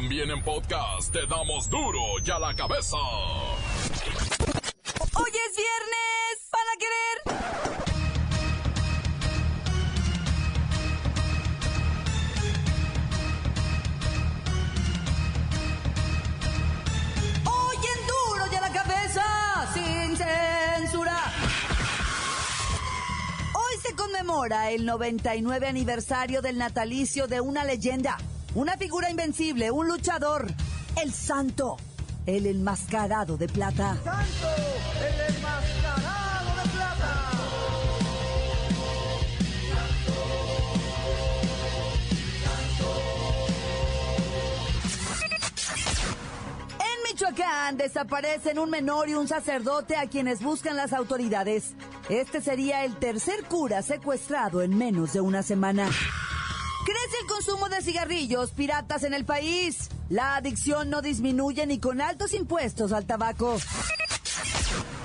También en podcast te damos duro y a la cabeza. Hoy es viernes, para querer. Hoy en duro y a la cabeza, sin censura. Hoy se conmemora el 99 aniversario del natalicio de una leyenda, una figura invencible, un luchador, el santo, el enmascarado de plata. Santo, el enmascarado de plata. En Michoacán desaparecen un menor y un sacerdote a quienes buscan las autoridades. Este sería el tercer cura secuestrado en menos de una semana. Consumo de cigarrillos piratas en el país. La adicción no disminuye ni con altos impuestos al tabaco.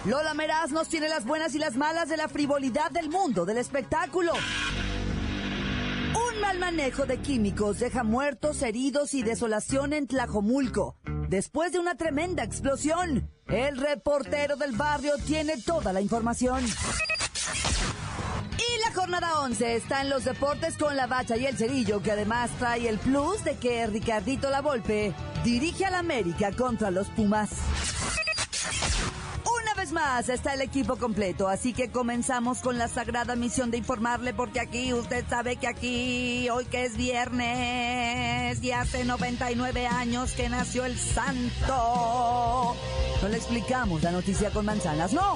Lola Meraz nos tiene las buenas y las malas de la frivolidad del mundo del espectáculo. Un mal manejo de químicos deja muertos, heridos y desolación en Tlajomulco. Después de una tremenda explosión, el reportero del barrio tiene toda la información. Jornada 11 está en los deportes con la bacha y el cerillo, que además trae el plus de que Ricardito La Volpe dirige al América contra los Pumas. Una vez más está el equipo completo, así que comenzamos con la sagrada misión de informarle, porque aquí usted sabe que aquí, hoy que es viernes, y hace 99 años que nació el santo. No le explicamos la noticia con manzanas, no.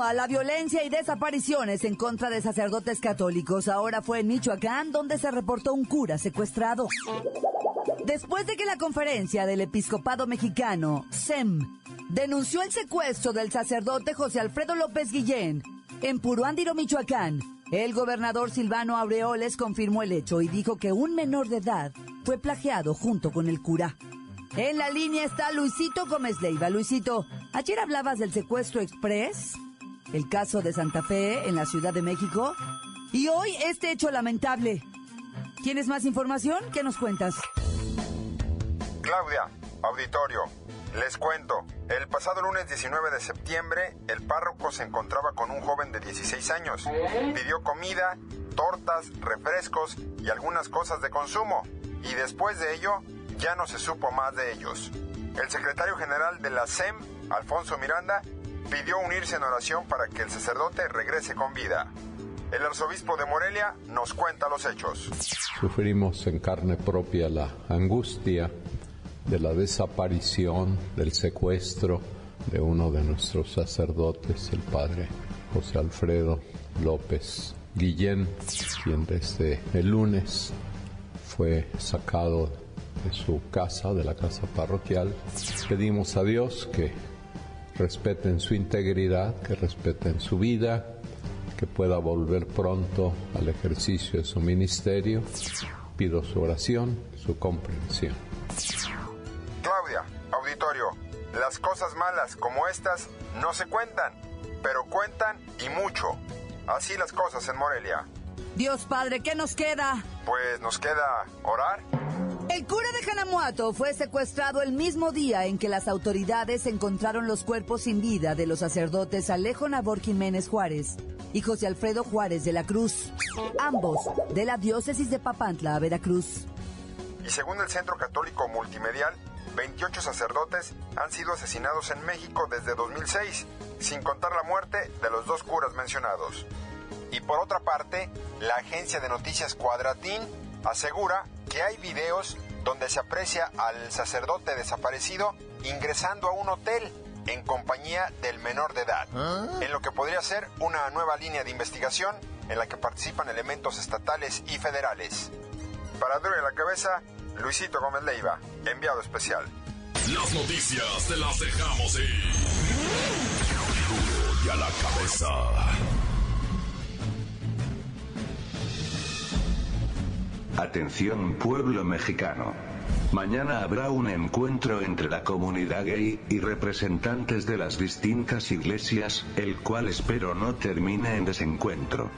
Continúa la violencia y desapariciones en contra de sacerdotes católicos. Ahora fue en Michoacán donde se reportó un cura secuestrado. Después de que la conferencia del episcopado mexicano, SEM, denunció el secuestro del sacerdote José Alfredo López Guillén en Puruándiro, Michoacán, el gobernador Silvano Aureoles confirmó el hecho y dijo que un menor de edad fue plagiado junto con el cura. En la línea está Luisito Gómez Leiva. Luisito, ayer hablabas del secuestro express, el caso de Santa Fe en la Ciudad de México, y hoy este hecho lamentable. ¿Tienes más información? ¿Qué nos cuentas? Claudia, auditorio, les cuento. El pasado lunes 19 de septiembre, el párroco se encontraba con un joven de 16 años. Pidió comida, tortas, refrescos y algunas cosas de consumo. Y después de ello, ya no se supo más de ellos. El secretario general de la SEM, Alfonso Miranda, pidió unirse en oración para que el sacerdote regrese con vida. El arzobispo de Morelia nos cuenta los hechos. Sufrimos en carne propia la angustia de la desaparición, del secuestro de uno de nuestros sacerdotes, el padre José Alfredo López Guillén, quien desde el lunes fue sacado de su casa, de la casa parroquial. Pedimos a Dios que respeten su integridad, que respeten su vida, que pueda volver pronto al ejercicio de su ministerio. Pido su oración, su comprensión. Claudia, auditorio, las cosas malas como estas no se cuentan, pero cuentan y mucho. Así las cosas en Morelia. Dios Padre, ¿qué nos queda? Pues nos queda orar. El cura de Hanamuato fue secuestrado el mismo día en que las autoridades encontraron los cuerpos sin vida de los sacerdotes Alejo Nabor Jiménez Juárez y José Alfredo Juárez de la Cruz, ambos de la diócesis de Papantla, Veracruz. Y según el Centro Católico Multimedial, 28 sacerdotes han sido asesinados en México desde 2006, sin contar la muerte de los dos curas mencionados. Y por otra parte, la agencia de noticias Cuadratín asegura que hay videos donde se aprecia al sacerdote desaparecido ingresando a un hotel en compañía del menor de edad, en lo que podría ser una nueva línea de investigación en la que participan elementos estatales y federales. Para Duro en la Cabeza, Luisito Gómez Leiva, enviado especial. Las noticias te las dejamos ir. Duro y a la cabeza. Atención pueblo mexicano. Mañana habrá un encuentro entre la comunidad gay y representantes de las distintas iglesias, el cual espero no termine en desencuentro.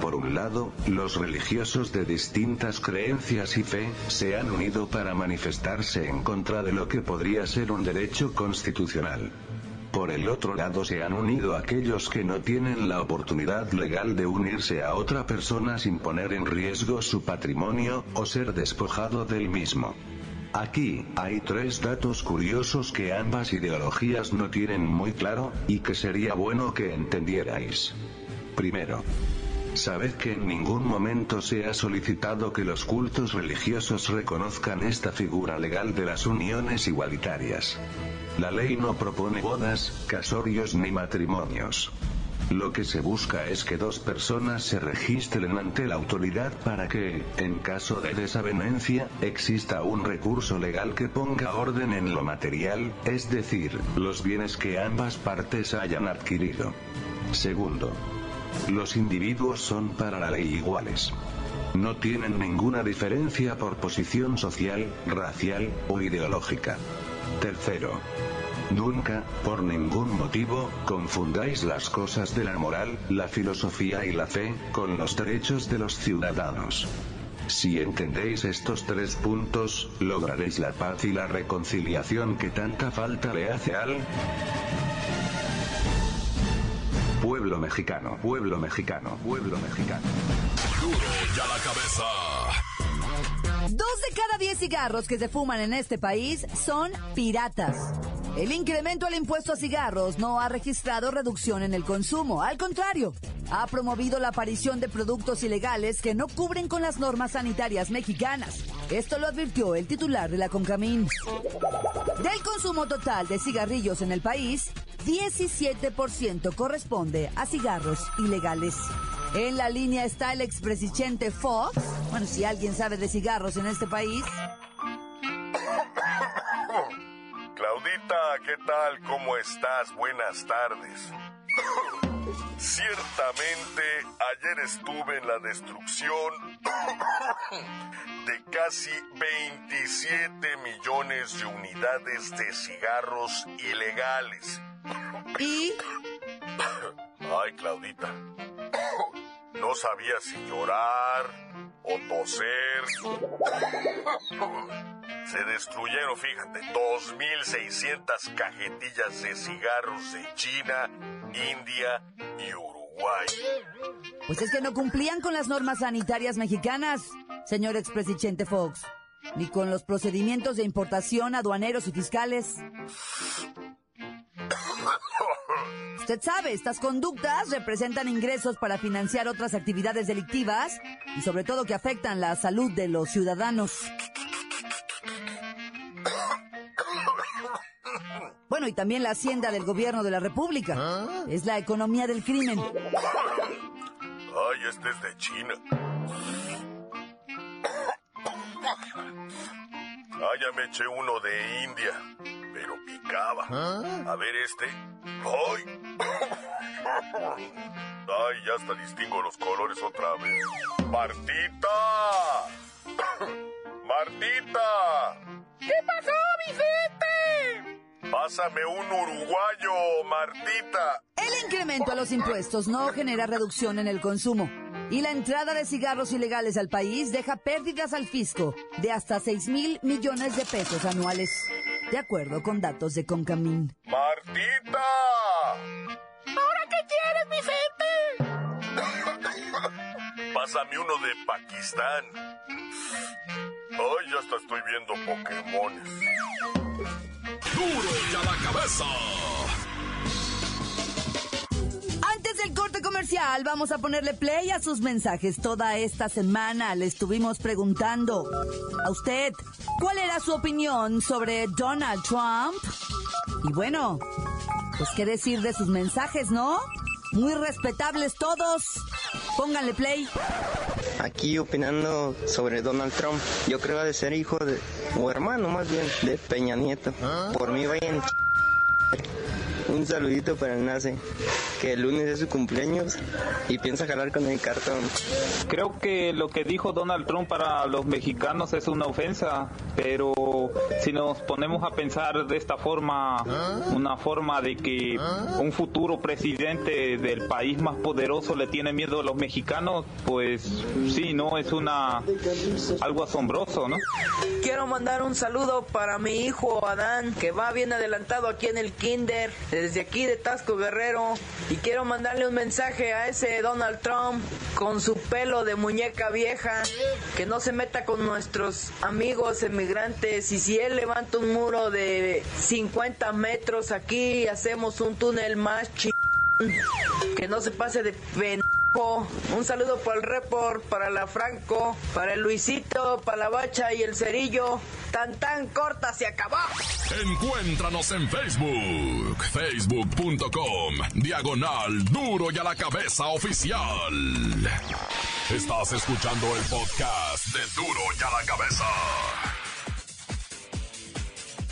Por un lado, los religiosos de distintas creencias y fe, se han unido para manifestarse en contra de lo que podría ser un derecho constitucional. Por el otro lado se han unido aquellos que no tienen la oportunidad legal de unirse a otra persona sin poner en riesgo su patrimonio, o ser despojado del mismo. Aquí, hay tres datos curiosos que ambas ideologías no tienen muy claro, y que sería bueno que entendierais. Primero, Sabed que en ningún momento se ha solicitado que los cultos religiosos reconozcan esta figura legal de las uniones igualitarias. La ley no propone bodas, casorios ni matrimonios. Lo que se busca es que dos personas se registren ante la autoridad para que, en caso de desavenencia, exista un recurso legal que ponga orden en lo material, es decir, los bienes que ambas partes hayan adquirido. Segundo, los individuos son para la ley iguales. No tienen ninguna diferencia por posición social, racial o ideológica. Tercero. Nunca, por ningún motivo, confundáis las cosas de la moral, la filosofía y la fe, con los derechos de los ciudadanos. Si entendéis estos tres puntos, lograréis la paz y la reconciliación que tanta falta le hace al mexicano, pueblo mexicano, pueblo mexicano. Duro ya la cabeza. Dos de cada diez cigarros que se fuman en este país son piratas. El incremento al impuesto a cigarros no ha registrado reducción en el consumo, al contrario, ha promovido la aparición de productos ilegales que no cubren con las normas sanitarias mexicanas. Esto lo advirtió el titular de la Concamín. Del consumo total de cigarrillos en el país, 17% corresponde a cigarros ilegales. En la línea está el expresidente Fox. Bueno, si alguien sabe de cigarros en este país. Claudita, ¿qué tal? ¿Cómo estás? Buenas tardes. Ciertamente, ayer estuve en la destrucción de casi 27 millones de unidades de cigarros ilegales. ¿Y? Ay, Claudita. No sabía si llorar o toser. Se destruyeron, fíjate, 2.600 cajetillas de cigarros de China, India y Uruguay. Pues es que no cumplían con las normas sanitarias mexicanas, señor expresidente Fox, ni con los procedimientos de importación, aduaneros y fiscales. Usted sabe, estas conductas representan ingresos para financiar otras actividades delictivas y sobre todo que afectan la salud de los ciudadanos. Bueno, y también la hacienda del gobierno de la República. Es la economía del crimen. Ay, este es de China. Ay, ya me eché uno de India, picaba. A ver este. Ay. Ay, ya hasta distingo los colores otra vez. Martita. Martita. ¿Qué pasó, Vicente? Pásame un uruguayo, Martita. El incremento a los impuestos no genera reducción en el consumo. Y la entrada de cigarros ilegales al país deja pérdidas al fisco de hasta 6 mil millones de pesos anuales, de acuerdo con datos de Concamín. Martita. ¿Ahora qué quieres, Vicente? Pásame uno de Pakistán. Ay, ya hasta estoy viendo Pokémones. Duro y a la cabeza. Del corte comercial, vamos a ponerle play a sus mensajes. Toda esta semana le estuvimos preguntando a usted cuál era su opinión sobre Donald Trump. Y bueno, pues qué decir de sus mensajes, ¿no? Muy respetables todos. Pónganle play. aquí opinando sobre Donald Trump. Yo creo de ser hijo de, o hermano más bien, de Peña Nieto. Por mí vayan un saludito para el Nace, que el lunes es su cumpleaños y piensa jalar con el cartón. Creo que lo que dijo Donald Trump para los mexicanos es una ofensa, pero si nos ponemos a pensar de esta forma, una forma de que un futuro presidente del país más poderoso le tiene miedo a los mexicanos, pues sí, no es una algo asombroso, ¿no? Quiero mandar un saludo para mi hijo Adán, que va bien adelantado aquí en el kinder desde aquí de Tasco Guerrero y quiero mandarle un mensaje a ese Donald Trump con su pelo de muñeca vieja que no se meta con nuestros amigos emigrantes y si él levanta un muro de 50 metros aquí hacemos un túnel más ch... que no se pase de pen un saludo para el report, para la Franco, para el Luisito, para la Bacha y el Cerillo. Tan tan corta se acabó. Encuéntranos en Facebook, facebook.com, diagonal duro y a la cabeza oficial. Estás escuchando el podcast de duro y a la cabeza.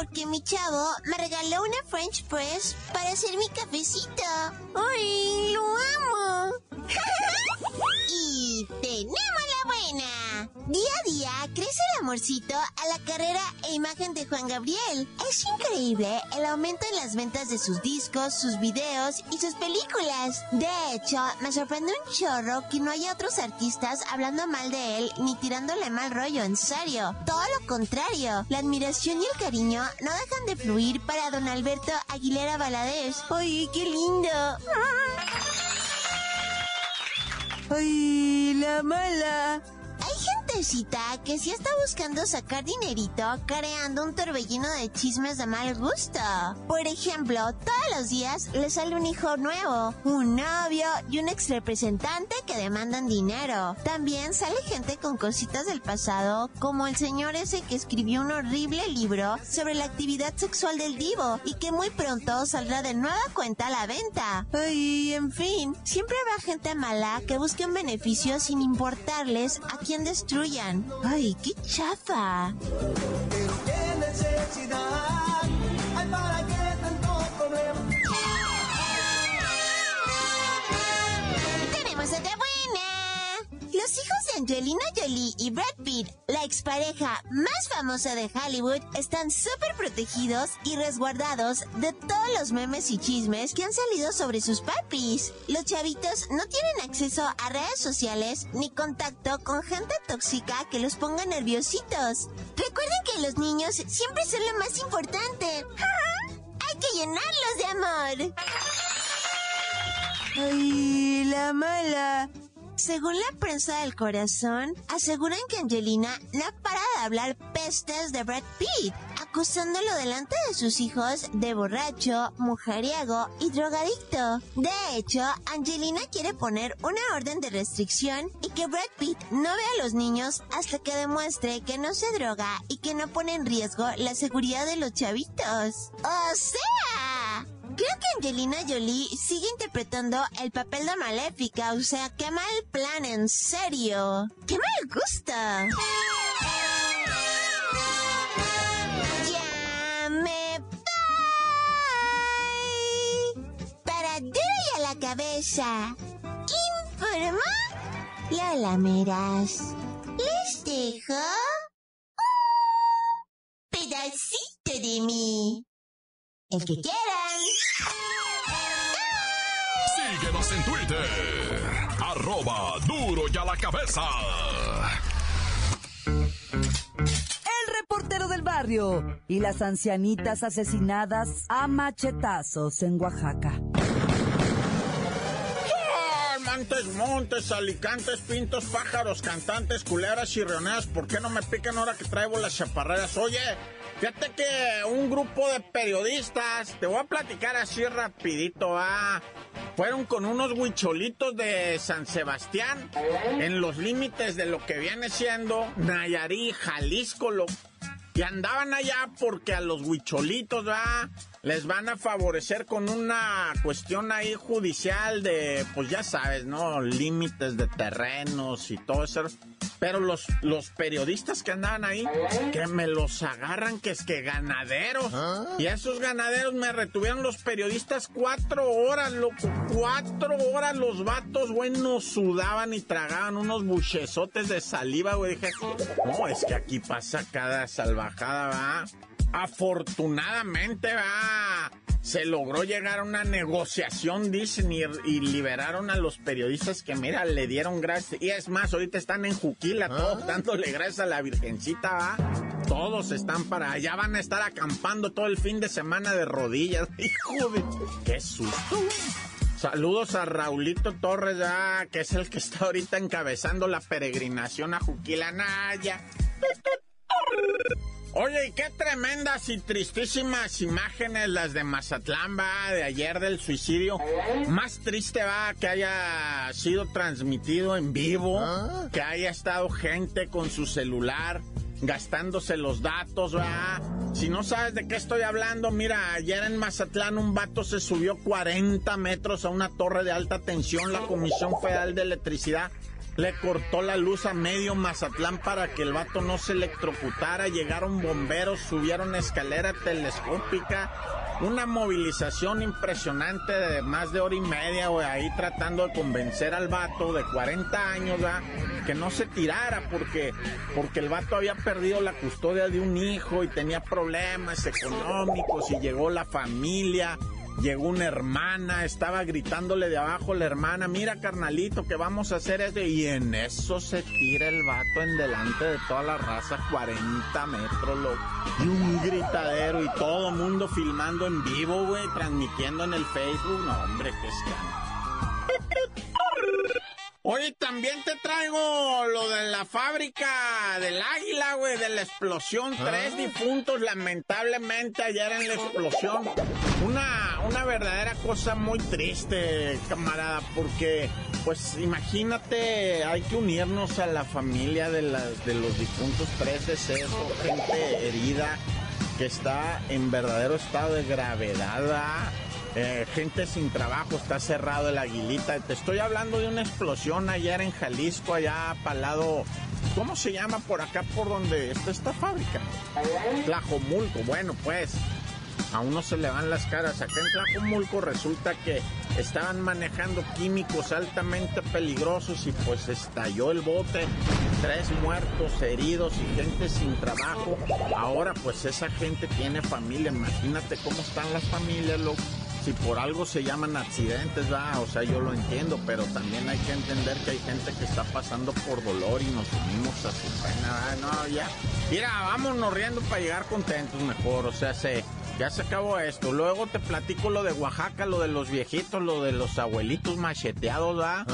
Porque mi chavo me regaló una French press para hacer mi cafecito. ¡Ay, lo amo! y tenemos. Día a día crece el amorcito a la carrera e imagen de Juan Gabriel. Es increíble el aumento en las ventas de sus discos, sus videos y sus películas. De hecho, me sorprende un chorro que no haya otros artistas hablando mal de él ni tirándole mal rollo, en serio. Todo lo contrario, la admiración y el cariño no dejan de fluir para don Alberto Aguilera Valadez. ¡Ay, qué lindo! ¡Ay, la mala! Hay gentecita que sí está buscando sacar dinerito creando un torbellino de chismes de mal gusto. Por ejemplo, todos los días le sale un hijo nuevo, un novio y un ex representante que demandan dinero. También sale gente con cositas del pasado, como el señor ese que escribió un horrible libro sobre la actividad sexual del divo y que muy pronto saldrá de nueva cuenta a la venta. Ay, en fin, siempre va gente mala que busque un beneficio sin importarles a quién destruyan. ¡Ay, qué chafa! Pero qué necesidad hay para que Angelina Jolie y Brad Pitt, la expareja más famosa de Hollywood, están súper protegidos y resguardados de todos los memes y chismes que han salido sobre sus papis. Los chavitos no tienen acceso a redes sociales ni contacto con gente tóxica que los ponga nerviositos. Recuerden que los niños siempre son lo más importante. Hay que llenarlos de amor. ¡Ay, la mala! Según la prensa del corazón, aseguran que Angelina no para de hablar pestes de Brad Pitt, acusándolo delante de sus hijos de borracho, mujeriego y drogadicto. De hecho, Angelina quiere poner una orden de restricción y que Brad Pitt no vea a los niños hasta que demuestre que no se droga y que no pone en riesgo la seguridad de los chavitos. ¡O sea! Creo que Angelina Jolie sigue interpretando el papel de maléfica, o sea, qué mal plan, en serio. ¡Qué mal gusto! Ya me voy. Para duro y a la cabeza. Informa Lola Meras. Les dejo un pedacito de mí. El que quieran. Síguenos en Twitter. Arroba duro y a la cabeza. El reportero del barrio y las ancianitas asesinadas a machetazos en Oaxaca. Montes, montes, alicantes, pintos, pájaros, cantantes, culebras y rioneras, ¿por qué no me pican ahora que traigo las chaparreras? Oye, fíjate que un grupo de periodistas, te voy a platicar así rapidito, ah, fueron con unos huicholitos de San Sebastián en los límites de lo que viene siendo Nayarí, Jalisco, y andaban allá porque a los huicholitos, ¿verdad? Les van a favorecer con una cuestión ahí judicial de, pues ya sabes, ¿no? Límites de terrenos y todo eso. Pero los, los periodistas que andaban ahí, que me los agarran, que es que ganaderos. Y a esos ganaderos me retuvieron los periodistas cuatro horas, loco. Cuatro horas los vatos, güey, nos sudaban y tragaban unos buchezotes de saliva, güey. Dije, no, es que aquí pasa cada salvajada, va. Afortunadamente, va. Se logró llegar a una negociación, dicen, y, y liberaron a los periodistas que, mira, le dieron gracias. Y es más, ahorita están en Juquila, todos dándole gracias a la Virgencita, va. Todos están para allá, van a estar acampando todo el fin de semana de rodillas. Hijo de... ¡Qué susto! Saludos a Raulito Torres, ya, que es el que está ahorita encabezando la peregrinación a Juquila Naya. Oye, y qué tremendas y tristísimas imágenes las de Mazatlán, va, de ayer del suicidio. Más triste va que haya sido transmitido en vivo, que haya estado gente con su celular gastándose los datos, va. Si no sabes de qué estoy hablando, mira, ayer en Mazatlán un vato se subió 40 metros a una torre de alta tensión, la Comisión Federal de Electricidad le cortó la luz a medio Mazatlán para que el vato no se electrocutara. Llegaron bomberos, subieron escalera telescópica. Una movilización impresionante de más de hora y media, ahí tratando de convencer al vato de 40 años, que no se tirara porque, porque el vato había perdido la custodia de un hijo y tenía problemas económicos y llegó la familia Llegó una hermana, estaba gritándole de abajo la hermana, mira carnalito, que vamos a hacer esto. Y en eso se tira el vato en delante de toda la raza, 40 metros, loco. Y un gritadero y todo mundo filmando en vivo, güey, transmitiendo en el Facebook. No, hombre, qué escándalo. Oye, también te traigo lo de la fábrica del águila, güey, de la explosión. Tres difuntos, lamentablemente, ayer en la explosión. Una, una verdadera cosa muy triste, camarada, porque, pues, imagínate, hay que unirnos a la familia de, las, de los difuntos tres decesos, gente herida que está en verdadero estado de gravedad. ¿verdad? Eh, gente sin trabajo, está cerrado el aguilita. Te estoy hablando de una explosión ayer en Jalisco, allá para lado. ¿Cómo se llama por acá, por donde está esta fábrica? Tlajomulco. Bueno, pues a uno se le van las caras. Acá en Tlajomulco resulta que estaban manejando químicos altamente peligrosos y pues estalló el bote. Tres muertos, heridos y gente sin trabajo. Ahora pues esa gente tiene familia. Imagínate cómo están las familias, loco si por algo se llaman accidentes, va, o sea, yo lo entiendo, pero también hay que entender que hay gente que está pasando por dolor y nos unimos a su pena, ¿verdad? no, ya. Mira, vámonos riendo para llegar contentos mejor, o sea, se, ya se acabó esto. Luego te platico lo de Oaxaca, lo de los viejitos, lo de los abuelitos macheteados, ¿va?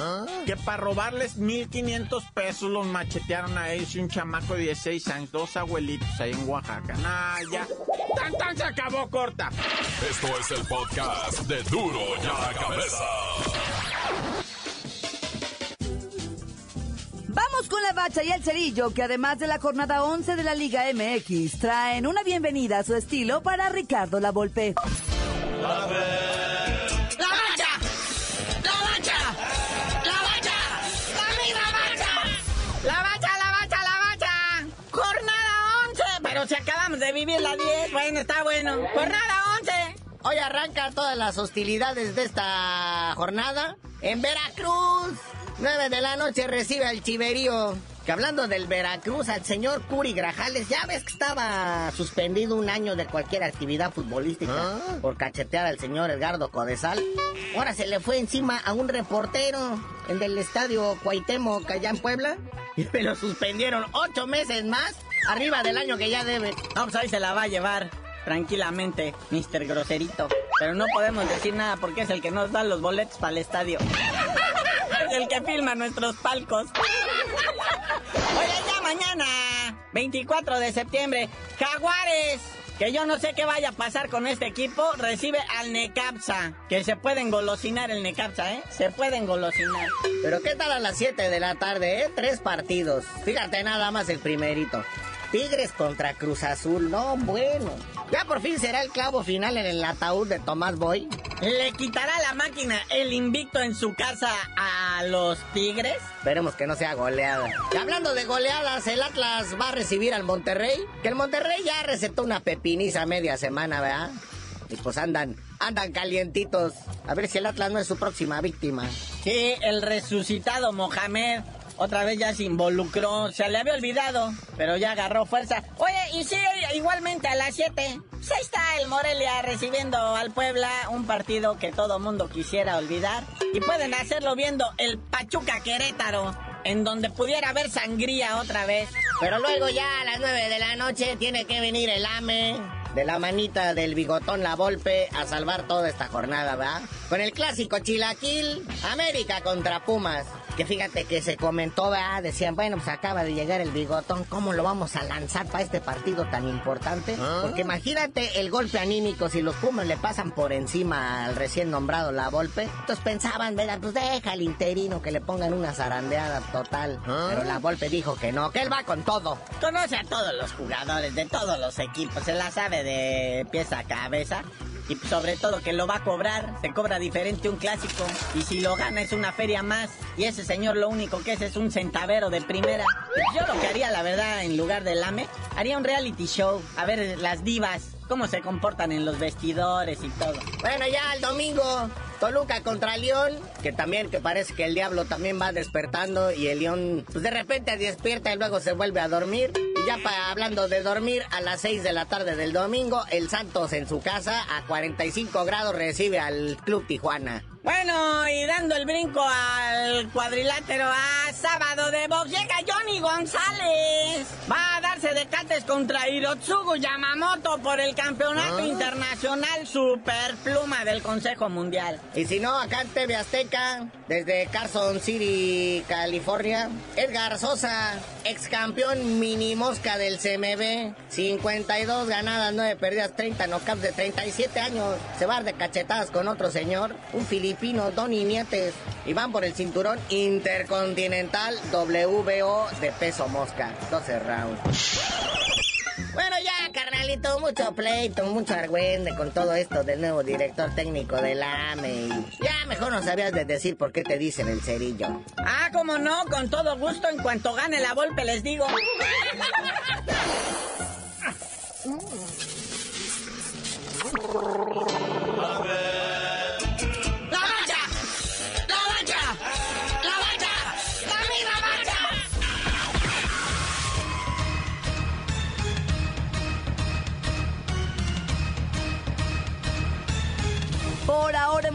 Que para robarles 1500 pesos los machetearon a ellos y un chamaco de 16 años, dos abuelitos ahí en Oaxaca. Nah, ya. ¡Tan, tan! Se acabó corta. Esto es el podcast de Duro y a la Cabeza. Vamos con la bacha y el cerillo, que además de la jornada 11 de la Liga MX, traen una bienvenida a su estilo para Ricardo La Volpe. ¡La bacha! ¡La bacha! ¡La bacha! ¡La bacha! ¡La bacha, la bacha, la bacha! ¡Jornada 11! Pero si acabamos de vivir la 10, bueno, está bueno. ¡Jornada 11! Hoy arranca todas las hostilidades de esta jornada en Veracruz. 9 de la noche recibe al Chiverío. Que hablando del Veracruz, al señor Curi Grajales, ya ves que estaba suspendido un año de cualquier actividad futbolística por cachetear al señor Edgardo Codesal. Ahora se le fue encima a un reportero en del estadio Cuauhtémoc allá en Puebla y me lo suspendieron ocho meses más arriba del año que ya debe. No, pues ahí se la va a llevar tranquilamente, Mr. Groserito. Pero no podemos decir nada porque es el que nos da los boletos para el estadio. El que filma nuestros palcos. Oye, ya mañana, 24 de septiembre, Jaguares. Que yo no sé qué vaya a pasar con este equipo. Recibe al Necapsa. Que se pueden golosinar el Necapsa, ¿eh? Se pueden golosinar. Pero ¿qué tal a las 7 de la tarde, eh? Tres partidos. Fíjate nada más el primerito. Tigres contra Cruz Azul, no, bueno. Ya por fin será el clavo final en el ataúd de Tomás Boy. ¿Le quitará la máquina el invicto en su casa a los Tigres? Esperemos que no sea goleada. Y hablando de goleadas, el Atlas va a recibir al Monterrey. Que el Monterrey ya recetó una pepiniza media semana, ¿verdad? Y pues andan, andan calientitos. A ver si el Atlas no es su próxima víctima. Sí, el resucitado Mohamed otra vez ya se involucró, se le había olvidado, pero ya agarró fuerza. Oye, y sí, igualmente a las 7, pues ahí está el Morelia recibiendo al Puebla, un partido que todo mundo quisiera olvidar. Y pueden hacerlo viendo el Pachuca Querétaro, en donde pudiera haber sangría otra vez. Pero luego ya a las 9 de la noche tiene que venir el AME de la manita del bigotón La Volpe a salvar toda esta jornada, ¿verdad? Con el clásico Chilaquil, América contra Pumas. Que fíjate que se comentó, ¿verdad? Decían, bueno, pues acaba de llegar el bigotón, ¿cómo lo vamos a lanzar para este partido tan importante? Porque imagínate el golpe anímico si los Pumas le pasan por encima al recién nombrado La Volpe. Entonces pensaban, ¿verdad? Pues deja al interino que le pongan una zarandeada total. Pero La Volpe dijo que no, que él va con todo. Conoce a todos los jugadores de todos los equipos, se la sabe de pieza a cabeza. Y sobre todo que lo va a cobrar, se cobra diferente un clásico. Y si lo gana es una feria más. Y ese señor lo único que es es un centavero de primera. Yo lo que haría, la verdad, en lugar del AME, haría un reality show. A ver las divas, cómo se comportan en los vestidores y todo. Bueno, ya el domingo, Toluca contra León, que también que parece que el diablo también va despertando y el León pues de repente despierta y luego se vuelve a dormir. Ya para, hablando de dormir, a las 6 de la tarde del domingo, el Santos en su casa a 45 grados recibe al Club Tijuana. Bueno, y dando el brinco al cuadrilátero a sábado de box, llega Johnny González. Va a darse de cates contra Hirotsugu Yamamoto por el campeonato internacional superpluma del Consejo Mundial. Y si no, acá en TV Azteca, desde Carson City, California, Edgar Sosa, ex campeón mini mosca del CMB, 52 ganadas, 9 perdidas, 30 knockouts de 37 años, se va de cachetadas con otro señor, un filipino, Donny Nietes, y van por el cinturón intercontinental WBO de peso mosca, 12 rounds. Bueno, ya, carnalito, mucho pleito, mucho argüende con todo esto del nuevo director técnico del AME. y ya mejor no sabías de decir por qué te dicen el cerillo. Ah, como no, con todo gusto, en cuanto gane la golpe les digo.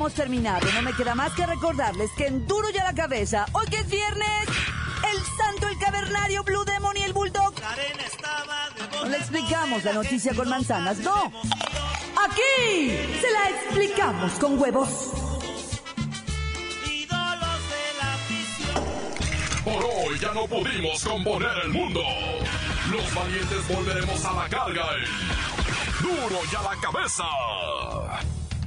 hemos terminado. No me queda más que recordarles que en Duro y a la Cabeza, hoy que es viernes, el Santo, el Cavernario, Blue Demon y el Bulldog. No le explicamos la noticia con manzanas, no. Aquí se la explicamos con huevos. Por hoy ya no pudimos componer el mundo. Los valientes volveremos a la carga. en Duro y a la cabeza.